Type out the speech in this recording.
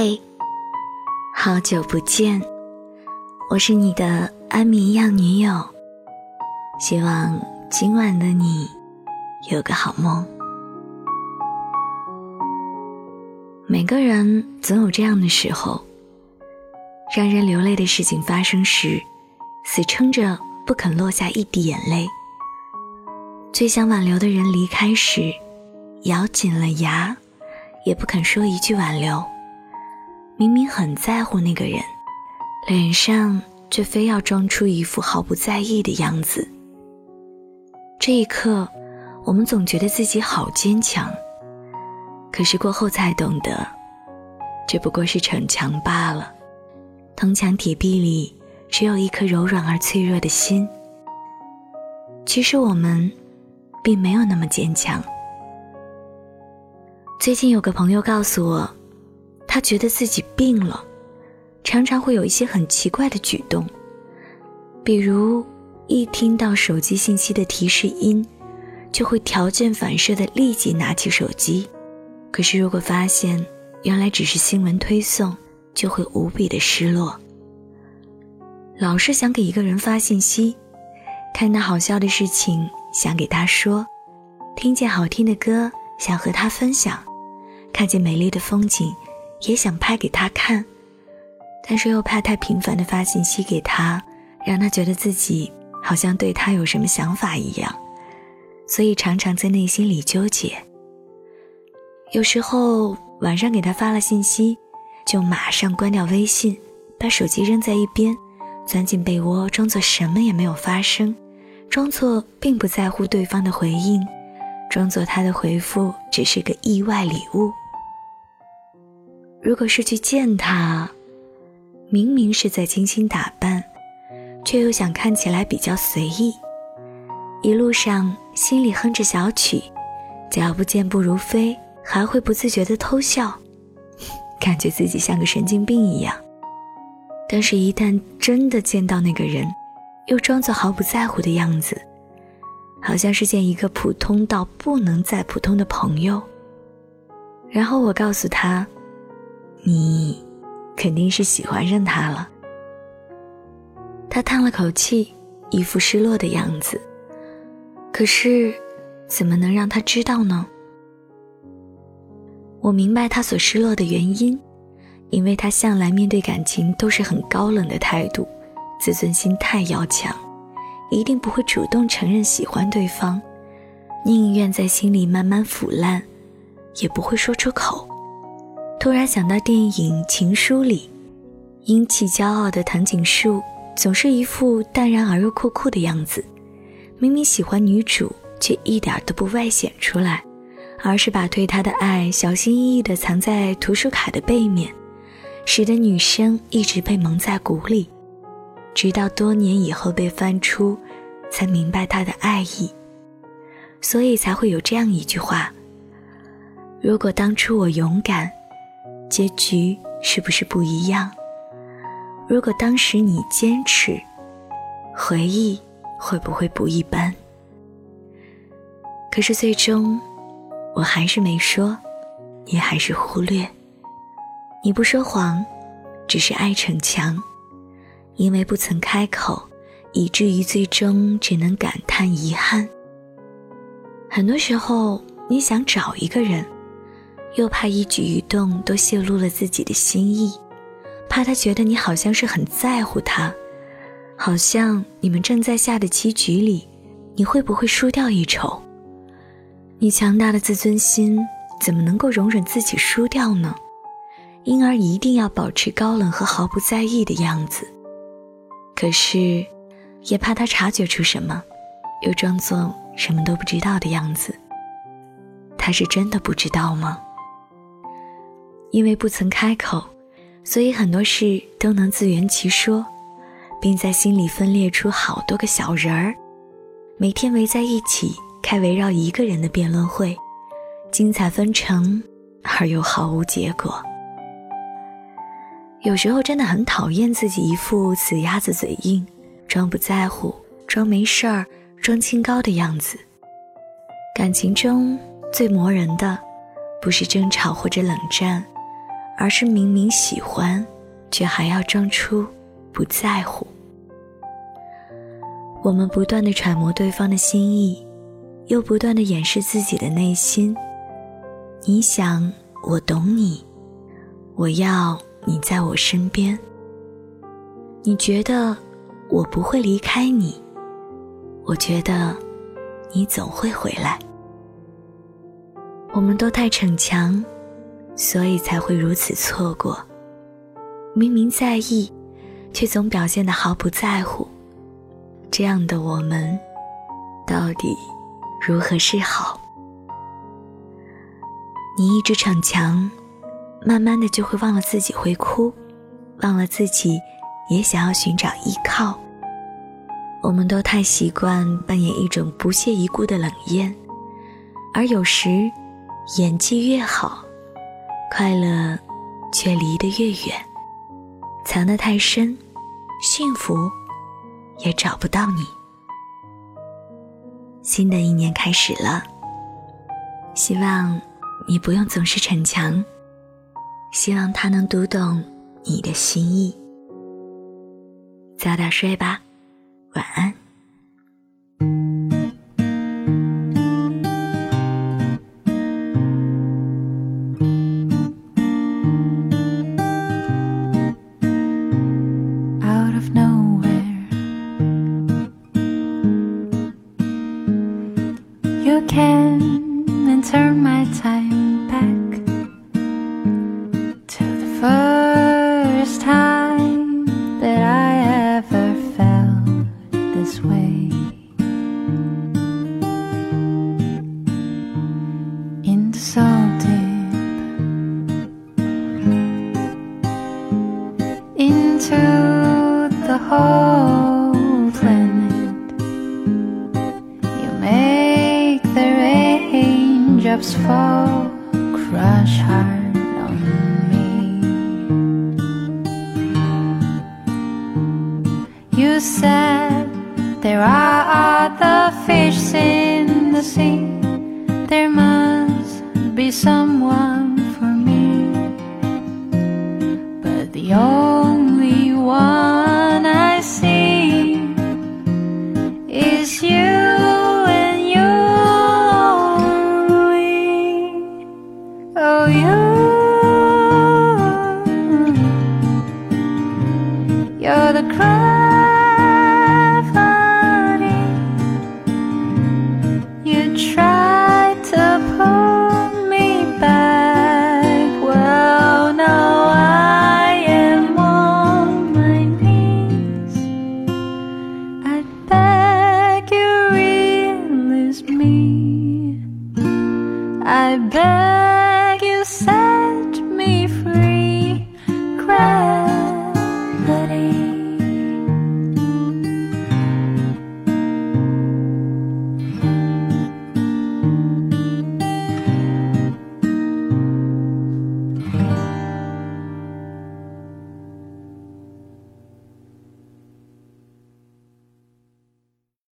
嘿，好久不见，我是你的安眠药女友。希望今晚的你有个好梦。每个人总有这样的时候，让人流泪的事情发生时，死撑着不肯落下一滴眼泪；最想挽留的人离开时，咬紧了牙，也不肯说一句挽留。明明很在乎那个人，脸上却非要装出一副毫不在意的样子。这一刻，我们总觉得自己好坚强，可是过后才懂得，这不过是逞强罢了。铜墙铁壁里，只有一颗柔软而脆弱的心。其实我们，并没有那么坚强。最近有个朋友告诉我。他觉得自己病了，常常会有一些很奇怪的举动，比如一听到手机信息的提示音，就会条件反射的立即拿起手机。可是如果发现原来只是新闻推送，就会无比的失落。老是想给一个人发信息，看到好笑的事情想给他说，听见好听的歌想和他分享，看见美丽的风景。也想拍给他看，但是又怕太频繁的发信息给他，让他觉得自己好像对他有什么想法一样，所以常常在内心里纠结。有时候晚上给他发了信息，就马上关掉微信，把手机扔在一边，钻进被窝，装作什么也没有发生，装作并不在乎对方的回应，装作他的回复只是个意外礼物。如果是去见他，明明是在精心打扮，却又想看起来比较随意，一路上心里哼着小曲，脚步健步如飞，还会不自觉的偷笑，感觉自己像个神经病一样。但是，一旦真的见到那个人，又装作毫不在乎的样子，好像是见一个普通到不能再普通的朋友。然后我告诉他。你肯定是喜欢上他了。他叹了口气，一副失落的样子。可是，怎么能让他知道呢？我明白他所失落的原因，因为他向来面对感情都是很高冷的态度，自尊心太要强，一定不会主动承认喜欢对方，宁愿在心里慢慢腐烂，也不会说出口。突然想到电影《情书》里，英气骄傲的藤井树总是一副淡然而又酷酷的样子。明明喜欢女主，却一点都不外显出来，而是把对他的爱小心翼翼地藏在图书卡的背面，使得女生一直被蒙在鼓里。直到多年以后被翻出，才明白他的爱意。所以才会有这样一句话：如果当初我勇敢。结局是不是不一样？如果当时你坚持，回忆会不会不一般？可是最终，我还是没说，也还是忽略。你不说谎，只是爱逞强，因为不曾开口，以至于最终只能感叹遗憾。很多时候，你想找一个人。又怕一举一动都泄露了自己的心意，怕他觉得你好像是很在乎他，好像你们正在下的棋局里，你会不会输掉一筹？你强大的自尊心怎么能够容忍自己输掉呢？因而一定要保持高冷和毫不在意的样子。可是，也怕他察觉出什么，又装作什么都不知道的样子。他是真的不知道吗？因为不曾开口，所以很多事都能自圆其说，并在心里分裂出好多个小人儿，每天围在一起开围绕一个人的辩论会，精彩纷呈而又毫无结果。有时候真的很讨厌自己一副死鸭子嘴硬、装不在乎、装没事儿、装清高的样子。感情中最磨人的，不是争吵或者冷战。而是明明喜欢，却还要装出不在乎。我们不断的揣摩对方的心意，又不断的掩饰自己的内心。你想，我懂你，我要你在我身边。你觉得我不会离开你，我觉得你总会回来。我们都太逞强，所以才会如此错过。明明在意，却总表现的毫不在乎。这样的我们，到底如何是好？你一直逞强，慢慢的就会忘了自己会哭，忘了自己也想要寻找依靠。我们都太习惯扮演一种不屑一顾的冷艳，而有时演技越好，快乐却离得越远，藏得太深，幸福。也找不到你。新的一年开始了，希望你不用总是逞强，希望他能读懂你的心意。早点睡吧，晚安。first time that I ever felt this way. In the salt deep, into the whole planet, you make the raindrops fall, crush hard. Said. There are other fish in the sea. There must be someone for me. But the only one I see is you. and you only. Oh, you. You're the crown.